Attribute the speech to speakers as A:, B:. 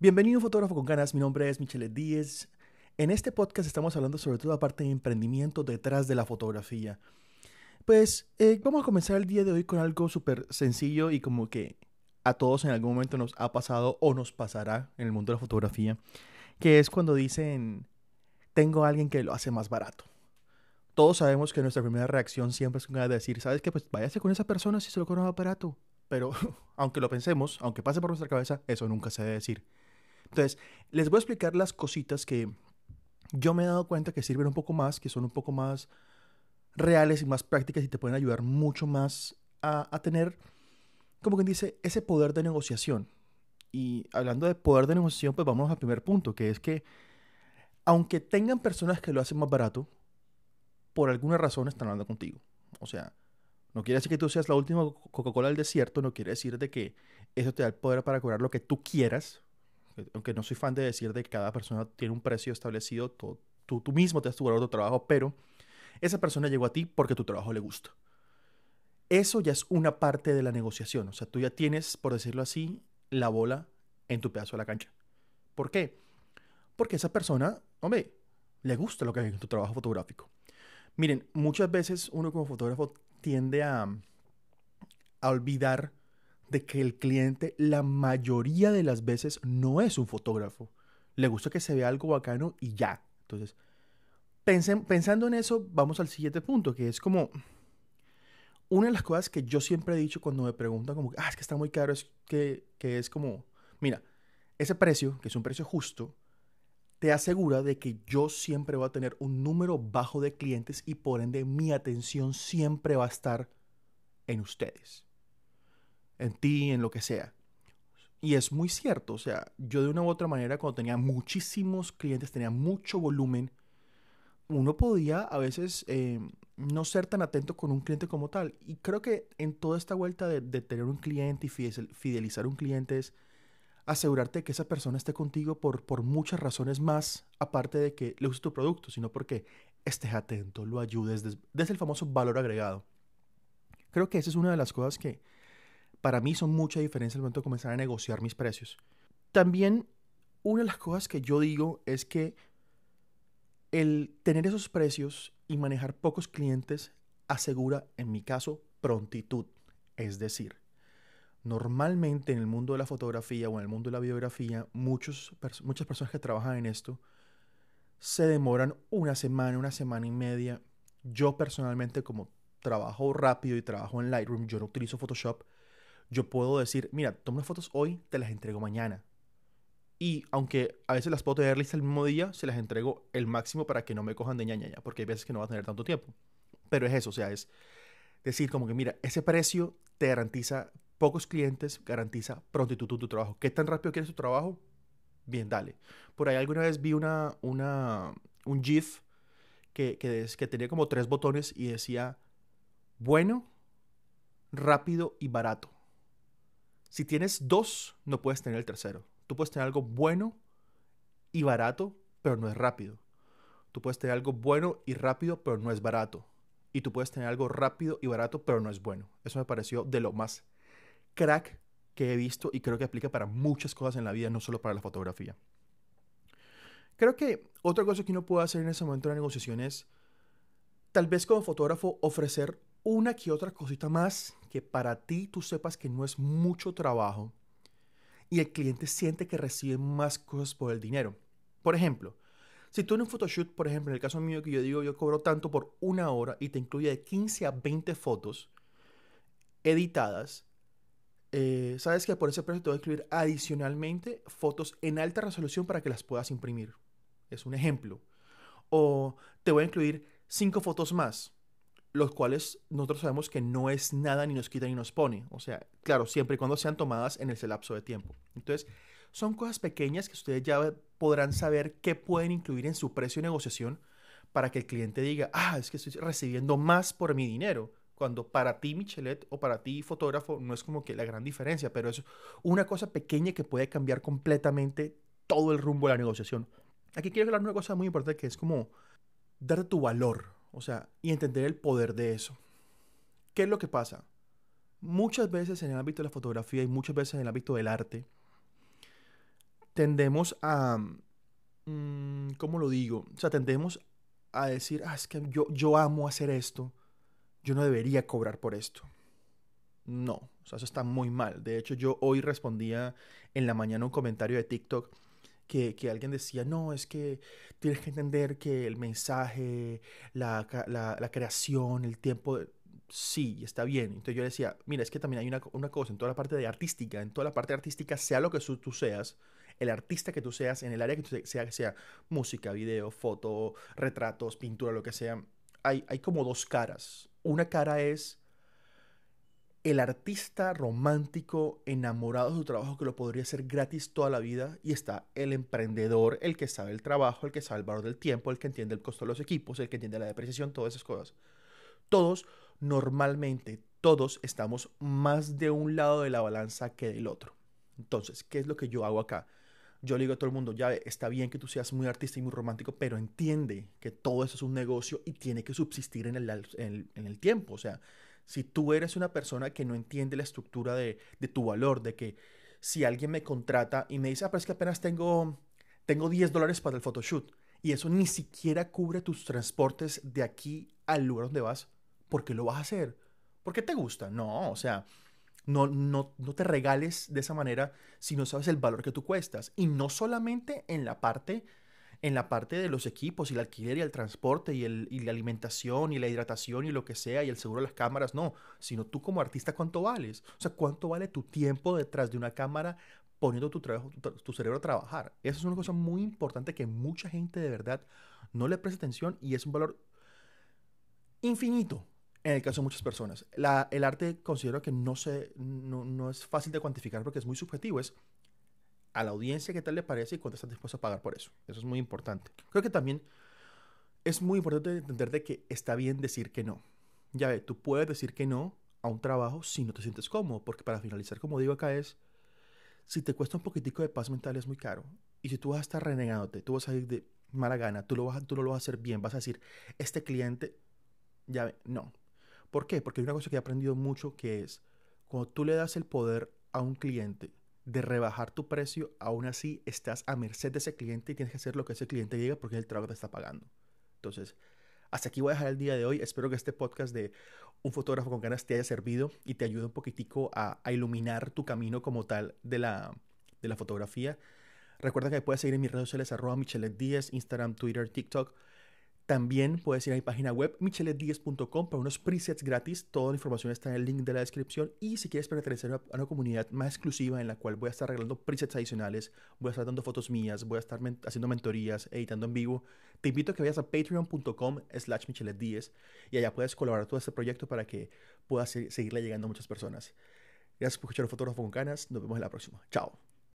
A: Bienvenido Fotógrafo con Ganas, mi nombre es Michele Díez. En este podcast estamos hablando sobre todo la parte de emprendimiento detrás de la fotografía. Pues eh, vamos a comenzar el día de hoy con algo súper sencillo y como que a todos en algún momento nos ha pasado o nos pasará en el mundo de la fotografía, que es cuando dicen, tengo a alguien que lo hace más barato. Todos sabemos que nuestra primera reacción siempre es de decir, ¿sabes qué? Pues váyase con esa persona si se lo cobra más barato. Pero aunque lo pensemos, aunque pase por nuestra cabeza, eso nunca se debe decir. Entonces, les voy a explicar las cositas que yo me he dado cuenta que sirven un poco más, que son un poco más reales y más prácticas y te pueden ayudar mucho más a, tener, como quien dice, ese poder de negociación. Y hablando de poder de negociación, pues vamos al primer punto, que es que aunque tengan personas que lo hacen más barato, por alguna razón están hablando contigo. O sea, no quiere decir que tú seas la última Coca-Cola del desierto, no quiere decir de que eso te da el poder para cobrar lo que tú quieras, aunque no soy fan de decir de que cada persona tiene un precio establecido, tú, tú, mismo te has tu tu trabajo, pero esa persona llegó a ti porque tu trabajo le gusta. Eso ya es una parte de la negociación, o sea, tú ya tienes, por decirlo así, la bola en tu pedazo de la cancha. ¿Por qué? Porque esa persona, hombre, le gusta lo que hay en tu trabajo fotográfico. Miren, muchas veces uno como fotógrafo tiende a, a olvidar de que el cliente la mayoría de las veces no es un fotógrafo. Le gusta que se vea algo bacano y ya. Entonces, pensando en eso, vamos al siguiente punto, que es como una de las cosas que yo siempre he dicho cuando me preguntan como, ah, es que está muy caro, es que, que es como, mira, ese precio, que es un precio justo, te asegura de que yo siempre voy a tener un número bajo de clientes y por ende mi atención siempre va a estar en ustedes en ti, en lo que sea. Y es muy cierto, o sea, yo de una u otra manera cuando tenía muchísimos clientes, tenía mucho volumen, uno podía a veces eh, no ser tan atento con un cliente como tal. Y creo que en toda esta vuelta de, tener un cliente y fidelizar un cliente es asegurarte que esa persona esté contigo por, por muchas razones más, aparte de que le guste tu producto, sino porque estés atento, lo ayudes desde, desde el famoso valor agregado. Creo que esa es una de las cosas que, para mí son mucha diferencia el momento de comenzar a negociar mis precios. También una de las cosas que yo digo es que el tener esos precios y manejar pocos clientes asegura, en mi caso, prontitud. Es decir, normalmente en el mundo de la fotografía o en el mundo de la biografía, muchos, muchas personas que trabajan en esto se demoran una semana, una semana y media. Yo personalmente, como trabajo rápido y trabajo en Lightroom, yo no utilizo Photoshop, yo puedo decir, mira, toma fotos hoy, te las entrego mañana. Y aunque a veces las puedo tener listas el mismo día, se las entrego el máximo para que no me cojan de ñaña, porque hay veces que no va a tener tanto tiempo. Pero es eso, o sea, es decir como que, mira, ese precio te garantiza pocos clientes, garantiza prontitud tu, tu trabajo. ¿Qué tan rápido quieres tu trabajo? Bien, dale. Por ahí alguna vez vi una, una, un GIF que, que tenía como tres botones y decía, bueno, rápido y barato. Si tienes dos, no puedes tener el tercero. Tú puedes tener algo bueno y barato, pero no es rápido. Tú puedes tener algo bueno y rápido, pero no es barato. Y tú puedes tener algo rápido y barato, pero no es bueno. Eso me pareció de lo más crack que he visto y creo que aplica para muchas cosas en la vida, no solo para la fotografía. Creo que otra cosa que uno puede hacer en ese momento de la negociación es, tal vez como fotógrafo, ofrecer una que otra cosita más que para ti tú sepas que no es mucho trabajo y el cliente siente que recibe más cosas por el dinero. Por ejemplo, si tú en un photoshoot, por ejemplo, en el caso mío que yo digo, yo cobro tanto por una hora y te incluye de 15 a 20 fotos editadas, eh, sabes que por ese precio te voy a incluir adicionalmente fotos en alta resolución para que las puedas imprimir. Es un ejemplo. O te voy a incluir 5 fotos más los cuales nosotros sabemos que no es nada ni nos quita ni nos pone. O sea, claro, siempre y cuando sean tomadas en ese lapso de tiempo. Entonces, son cosas pequeñas que ustedes ya podrán saber qué pueden incluir en su precio de negociación para que el cliente diga, ah, es que estoy recibiendo más por mi dinero. Cuando para ti, Michelet, o para ti, fotógrafo, no es como que la gran diferencia, pero es una cosa pequeña que puede cambiar completamente todo el rumbo de la negociación. Aquí quiero hablar de una cosa muy importante que es como dar tu valor o sea, y entender el poder de eso. ¿Qué es lo que pasa? Muchas veces en el ámbito de la fotografía y muchas veces en el ámbito del arte, tendemos a... mm, ¿Cómo lo digo? O sea, tendemos a decir, ah, es que yo, yo amo hacer esto, yo no debería cobrar por esto. No, o sea, eso está muy mal. De hecho, yo hoy respondía en la mañana un comentario de TikTok que, que alguien decía, no, es que tienes que entender que el mensaje, la, la- la creación, el tiempo, sí, está bien. Entonces yo decía, mira, es que también hay una, una cosa, en toda la parte de artística, en toda la parte artística, sea lo que tú seas, el artista que tú seas, en el área que tú se- sea, que sea música, video, foto, retratos, pintura, lo que sea, hay, hay como dos caras. Una cara es el artista romántico enamorado de su trabajo que lo podría hacer gratis toda la vida y está el emprendedor, el que sabe el trabajo, el que sabe el valor del tiempo, el que entiende el costo de los equipos, el que entiende la depreciación, todas esas cosas. Todos, normalmente, todos estamos más de un lado de la balanza que del otro. Entonces, ¿qué es lo que yo hago acá? Yo le digo a todo el mundo, ya está bien que tú seas muy artista y muy romántico, pero entiende que todo eso es un negocio y tiene que subsistir en el, en el, en el tiempo. O sea, si tú eres una persona que no entiende la estructura de, de tu valor, de que si alguien me contrata y me dice, ah, pero es que apenas tengo, tengo 10 dólares para el photoshoot y eso ni siquiera cubre tus transportes de aquí al lugar donde vas, ¿por qué lo vas a hacer? ¿Por qué te gusta? No, o sea, no, no, no te regales de esa manera si no sabes el valor que tú cuestas. Y no solamente en la parte, en la parte de los equipos y el alquiler y el transporte y, el, y la alimentación y la hidratación y lo que sea y el seguro de las cámaras, no, sino tú como artista cuánto vales. O sea, cuánto vale tu tiempo detrás de una cámara poniendo tu, trabajo, tu, tu cerebro a trabajar. Eso es una cosa muy importante que mucha gente de verdad no le presta atención y es un valor infinito en el caso de muchas personas. El arte considero que no, se, no, no es fácil de cuantificar porque es muy subjetivo. Es a la audiencia qué tal le parece y cuánto estás dispuesto a pagar por eso. Eso es muy importante. Creo que también es muy importante entender de que está bien decir que no. Ya ve, tú puedes decir que no a un trabajo si no te sientes cómodo, porque para finalizar, como digo acá, es si te cuesta un poquitico de paz mental es muy caro. Y si tú vas a estar renegándote, tú vas a ir de mala gana, tú, lo vas tú no lo vas a hacer bien, vas a decir, este cliente, ya ve, no. ¿Por qué? Porque hay una cosa que he aprendido mucho que es, cuando tú le das el poder a un cliente de rebajar tu precio, aún así estás a merced de ese cliente y tienes que hacer lo que ese cliente diga porque el trabajo te está pagando. Entonces, hasta aquí voy a dejar el día de hoy. Espero que este podcast de Un fotógrafo con ganas te haya servido y te ayude un poquitico a, iluminar tu camino como tal de la, de la fotografía. Recuerda que puedes seguir en mis redes sociales, arroba Michelet Díaz, Instagram, Twitter, TikTok. También puedes ir a mi página web, micheletdiaz.com, para unos presets gratis. Toda la información está en el link de la descripción. Y si quieres pertenecer a una, comunidad más exclusiva en la cual voy a estar regalando presets adicionales, voy a estar dando fotos mías, voy a estar haciendo mentorías, editando en vivo, te invito a que vayas a patreon.com slash micheletdiaz y allá puedes colaborar todo este proyecto para que pueda se- seguirle llegando a muchas personas. Gracias por escuchar un fotógrafo con ganas. Nos vemos en la próxima. Chao.